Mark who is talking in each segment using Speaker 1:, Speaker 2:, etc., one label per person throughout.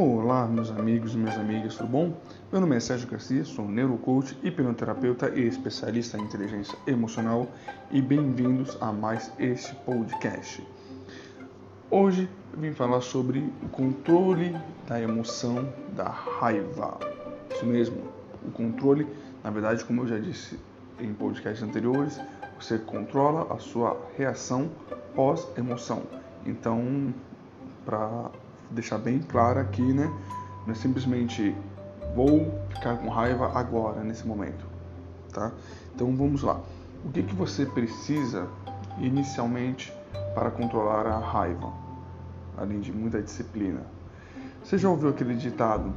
Speaker 1: Olá, meus amigos e minhas amigas, tudo bom? Meu nome é Sérgio Garcia, sou neurocoach, hipnoterapeuta e especialista em inteligência emocional e bem-vindos a mais este podcast. Hoje vim falar sobre o controle da emoção da raiva. Isso mesmo, o controle, na verdade, como eu já disse em podcasts anteriores, você controla a sua reação pós-emoção. Então, para deixar bem claro aqui, né? Não é simplesmente vou ficar com raiva agora, nesse momento, tá? Então vamos lá. O que, que você precisa inicialmente para controlar a raiva, além de muita disciplina? Você já ouviu aquele ditado?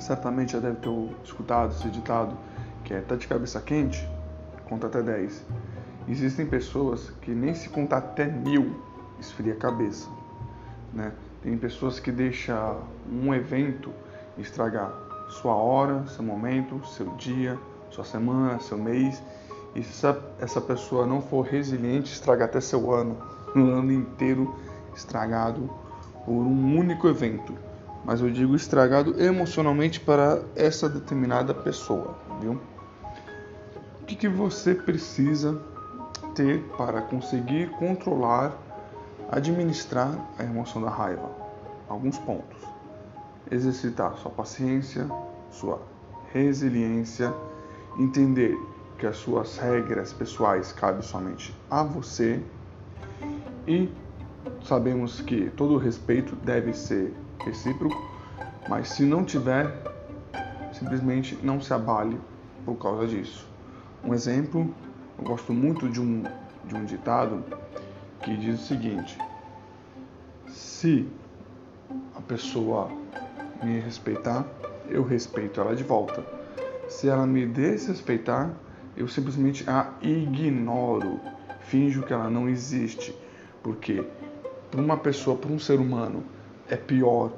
Speaker 1: Certamente já deve ter escutado esse ditado, que é tá de cabeça quente, conta até 10. Existem pessoas que nem se contar até mil esfria a cabeça, né? Tem pessoas que deixam um evento estragar sua hora, seu momento, seu dia, sua semana, seu mês. E se essa pessoa não for resiliente, estragar até seu ano, um ano inteiro estragado por um único evento. Mas eu digo estragado emocionalmente para essa determinada pessoa, viu? O que, que você precisa ter para conseguir controlar Administrar a emoção da raiva. Alguns pontos. Exercitar sua paciência, sua resiliência, entender que as suas regras pessoais cabem somente a você e sabemos que todo respeito deve ser recíproco, mas se não tiver, simplesmente não se abale por causa disso. Um exemplo, eu gosto muito de um, de um ditado que diz o seguinte: se a pessoa me respeitar, eu respeito ela de volta. Se ela me desrespeitar, eu simplesmente a ignoro, finjo que ela não existe, porque para uma pessoa, para um ser humano, é pior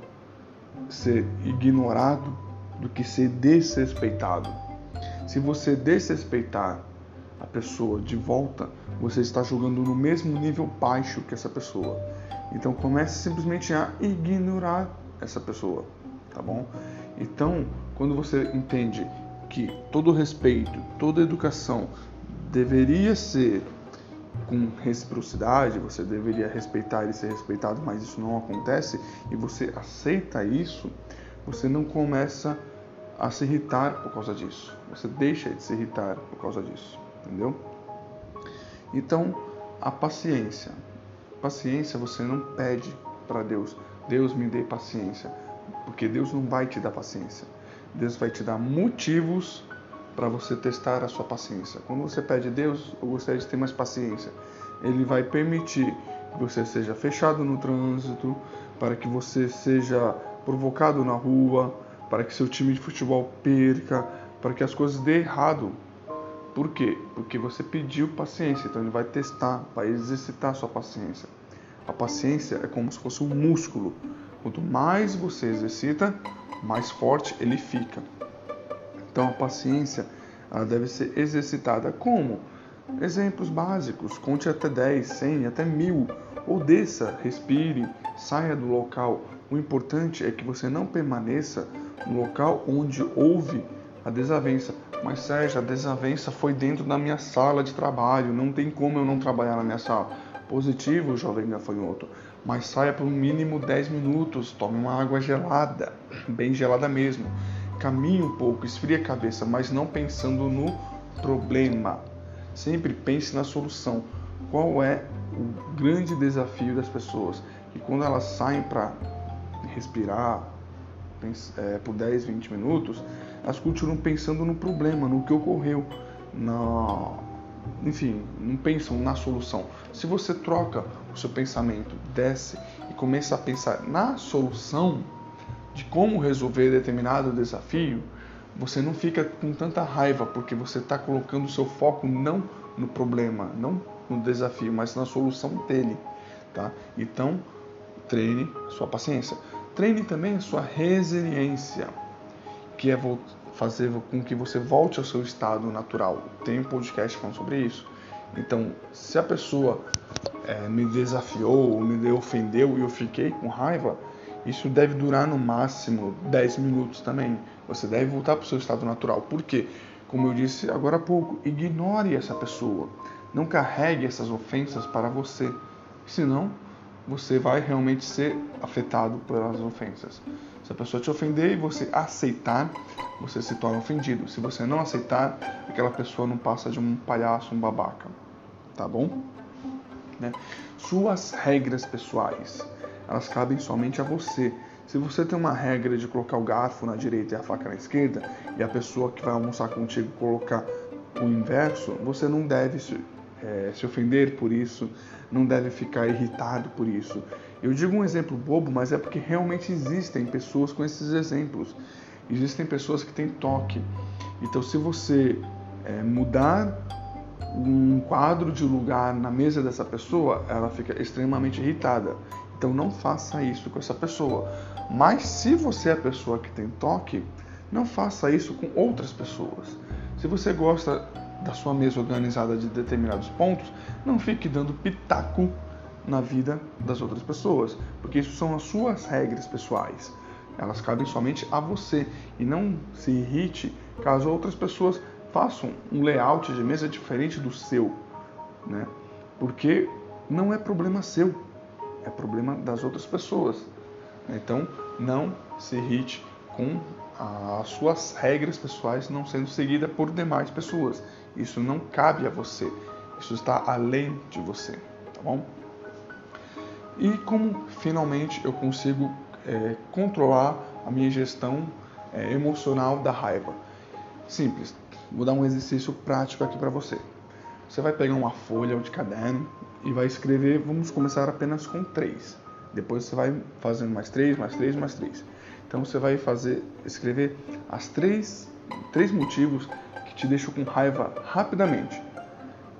Speaker 1: ser ignorado do que ser desrespeitado. Se você desrespeitar a pessoa de volta, você está jogando no mesmo nível baixo que essa pessoa. Então comece simplesmente a ignorar essa pessoa, tá bom? Então, quando você entende que todo respeito, toda educação deveria ser com reciprocidade, você deveria respeitar e ser respeitado, mas isso não acontece e você aceita isso, você não começa a se irritar por causa disso. Você deixa de se irritar por causa disso entendeu? Então, a paciência. Paciência você não pede para Deus, Deus me dê paciência, porque Deus não vai te dar paciência. Deus vai te dar motivos para você testar a sua paciência. Quando você pede a Deus, eu gostaria de ter mais paciência. Ele vai permitir que você seja fechado no trânsito, para que você seja provocado na rua, para que seu time de futebol perca, para que as coisas dê errado por quê? Porque você pediu paciência, então ele vai testar, vai exercitar sua paciência. A paciência é como se fosse um músculo. Quanto mais você exercita, mais forte ele fica. Então a paciência ela deve ser exercitada como? Exemplos básicos, conte até 10, 100, até 1000, ou desça, respire, saia do local. O importante é que você não permaneça no local onde houve a desavença. Mas Sérgio, a desavença foi dentro da minha sala de trabalho, não tem como eu não trabalhar na minha sala. Positivo, jovem gafanhoto, mas saia por um mínimo 10 minutos, tome uma água gelada, bem gelada mesmo. Caminhe um pouco, esfrie a cabeça, mas não pensando no problema. Sempre pense na solução. Qual é o grande desafio das pessoas? Que quando elas saem para respirar é, por 10, 20 minutos, elas continuam pensando no problema, no que ocorreu, na, enfim, não pensam na solução. Se você troca o seu pensamento, desce e começa a pensar na solução de como resolver determinado desafio, você não fica com tanta raiva porque você está colocando o seu foco não no problema, não no desafio, mas na solução dele, tá? Então treine sua paciência, treine também a sua resiliência que é fazer com que você volte ao seu estado natural. Tem um podcast falando sobre isso. Então, se a pessoa é, me desafiou, me ofendeu e eu fiquei com raiva, Isso deve durar no máximo 10 minutos também. Você deve voltar para o seu estado natural. Por quê? Como eu disse agora há pouco, ignore essa pessoa. Não carregue essas ofensas para você. Senão, você vai realmente ser afetado pelas ofensas. Se a pessoa te ofender e você aceitar, você se torna ofendido. Se você não aceitar, aquela pessoa não passa de um palhaço, um babaca. Tá bom? Né? Suas regras pessoais, elas cabem somente a você. Se você tem uma regra de colocar o garfo na direita e a faca na esquerda, e a pessoa que vai almoçar contigo colocar o inverso, você não deve é, se ofender por isso, não deve ficar irritado por isso. Eu digo um exemplo bobo, mas é porque realmente existem pessoas com esses exemplos. Existem pessoas que têm toque. Então, se você é, mudar um quadro de lugar na mesa dessa pessoa, ela fica extremamente irritada. Então não faça isso com essa pessoa. Mas se você é a pessoa que tem toque, não faça isso com outras pessoas. Se você gosta da sua mesa organizada de determinados pontos, não fique dando pitaco na vida das outras pessoas, porque isso são as suas regras pessoais. Elas cabem somente a você e não se irrite caso outras pessoas façam um layout de mesa diferente do seu, né? Porque não é problema seu, é problema das outras pessoas. Então, não se irrite com as suas regras pessoais não sendo seguidas por demais pessoas. Isso não cabe a você. Isso está além de você, tá bom? E como finalmente eu consigo é, controlar a minha gestão é, emocional da raiva? Simples. Vou dar um exercício prático aqui para você. Você vai pegar uma folha de caderno e vai escrever. Vamos começar apenas com três. Depois você vai fazendo mais três, mais três, mais três. Então você vai fazer, escrever as três, três motivos que te deixam com raiva rapidamente.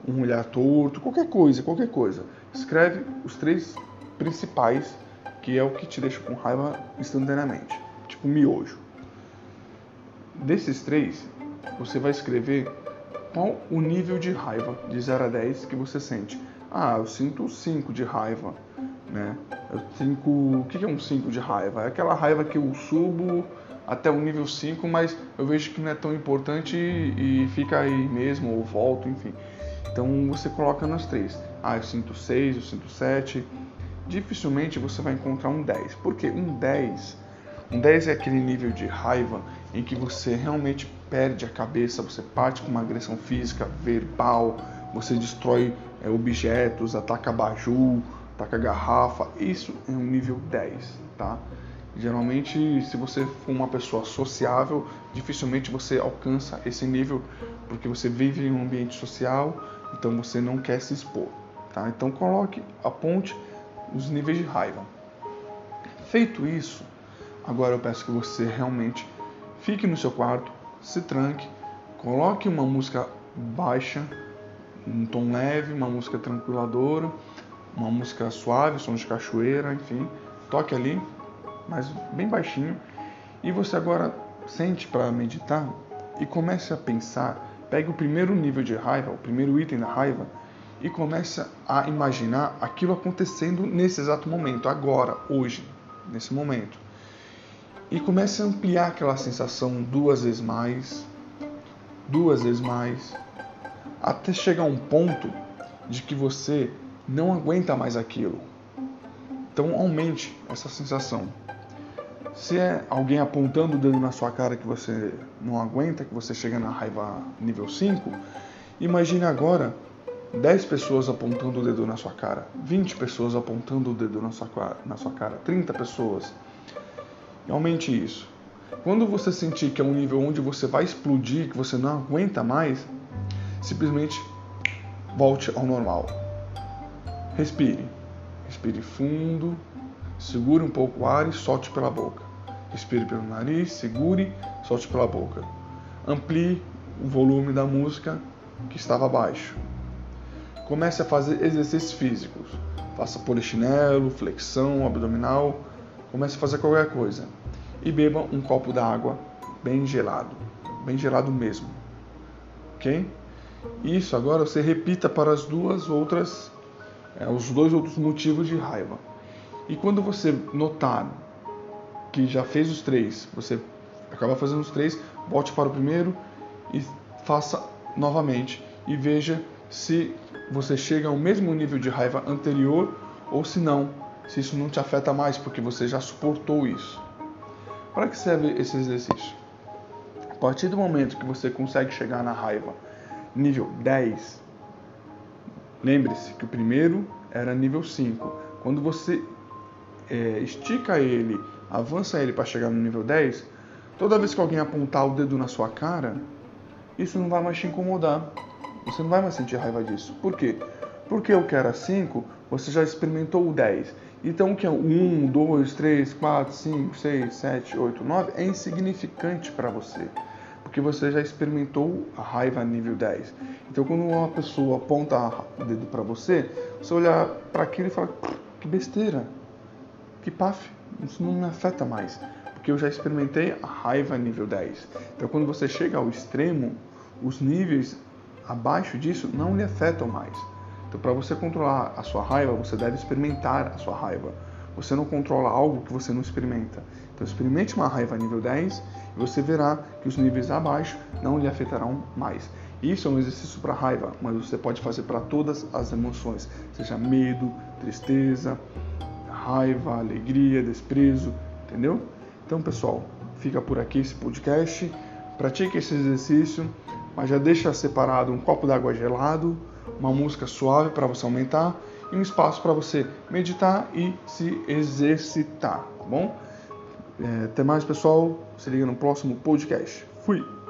Speaker 1: Um olhar torto, qualquer coisa, qualquer coisa. Escreve os três principais, que é o que te deixa com raiva instantaneamente, tipo miojo. Desses três, você vai escrever qual o nível de raiva de 0 a 10 que você sente. Ah, eu sinto 5 de raiva, né? Eu cinco, o que é um 5 de raiva? É aquela raiva que eu subo até o nível 5, mas eu vejo que não é tão importante e, fica aí mesmo, ou volto, enfim. Então você coloca nas três. Ah, eu sinto 6, eu sinto 7. Dificilmente você vai encontrar um 10. Por quê? Um 10. Um 10 é aquele nível de raiva em que você realmente perde a cabeça, você parte com uma agressão física, verbal, você destrói é, objetos, ataca baju, ataca garrafa. Isso é um nível 10, tá? Geralmente, se você for uma pessoa sociável, dificilmente você alcança esse nível, porque você vive em um ambiente social, então você não quer se expor, tá? Então coloque, aponte os níveis de raiva. Feito isso, agora eu peço que você realmente fique no seu quarto, se tranque, coloque uma música baixa, um tom leve, uma música tranquiladora, uma música suave, som de cachoeira, enfim, toque ali, mas bem baixinho. E você agora sente para meditar e comece a pensar, pegue o primeiro nível de raiva, o primeiro item da raiva e comece a imaginar aquilo acontecendo nesse exato momento, agora, hoje, nesse momento e comece a ampliar aquela sensação duas vezes mais, duas vezes mais, até chegar a um ponto de que você não aguenta mais aquilo. Então aumente essa sensação. Se é alguém apontando o dedo na sua cara que você não aguenta, que você chega na raiva nível 5, imagine agora 10 pessoas apontando o dedo na sua cara, 20 pessoas apontando o dedo na sua, na sua cara, 30 pessoas. Aumente isso. Quando você sentir que é um nível onde você vai explodir, que você não aguenta mais, simplesmente volte ao normal. Respire. Respire fundo, segure um pouco o ar e solte pela boca. Respire pelo nariz, segure, solte pela boca. Amplie o volume da música que estava baixo. Comece a fazer exercícios físicos. Faça polichinelo, flexão abdominal, Comece a fazer qualquer coisa. E beba um copo d'água bem gelado. Bem gelado mesmo. Ok? Isso, agora você repita para as duas outras, é, os dois outros motivos de raiva. E quando você notar que já fez os três, você acaba fazendo os três, volte para o primeiro e faça novamente e veja se você chega ao mesmo nível de raiva anterior ou se não, se isso não te afeta mais porque você já suportou isso. Para que serve esse exercício? A partir do momento que você consegue chegar na raiva nível 10, lembre-se que o primeiro era nível 5. Quando você é, estica ele, avança ele para chegar no nível 10, toda vez que alguém apontar o dedo na sua cara, isso não vai mais te incomodar. Você não vai mais sentir raiva disso. Por quê? Porque o que era 5, você já experimentou o 10. Então o que é 1, 2, 3, 4, 5, 6, 7, 8, 9 é insignificante para você. Porque você já experimentou a raiva nível 10. Então quando uma pessoa aponta o dedo para você, você olhar para aquilo e fala: que besteira, que paf, isso não me afeta mais. Porque eu já experimentei a raiva nível 10. Então quando você chega ao extremo, os níveis abaixo disso não lhe afetam mais. Então, para você controlar a sua raiva, você deve experimentar a sua raiva. Você não controla algo que você não experimenta. Então, experimente uma raiva nível 10 e você verá que os níveis abaixo não lhe afetarão mais. Isso é um exercício para raiva, mas você pode fazer para todas as emoções, seja medo, tristeza, raiva, alegria, desprezo, entendeu? Então, pessoal, fica por aqui esse podcast. Pratique esse exercício mas já deixa separado um copo d'água gelado, uma música suave para você aumentar e um espaço para você meditar e se exercitar, tá bom? É, até mais, pessoal. Se liga no próximo podcast. Fui!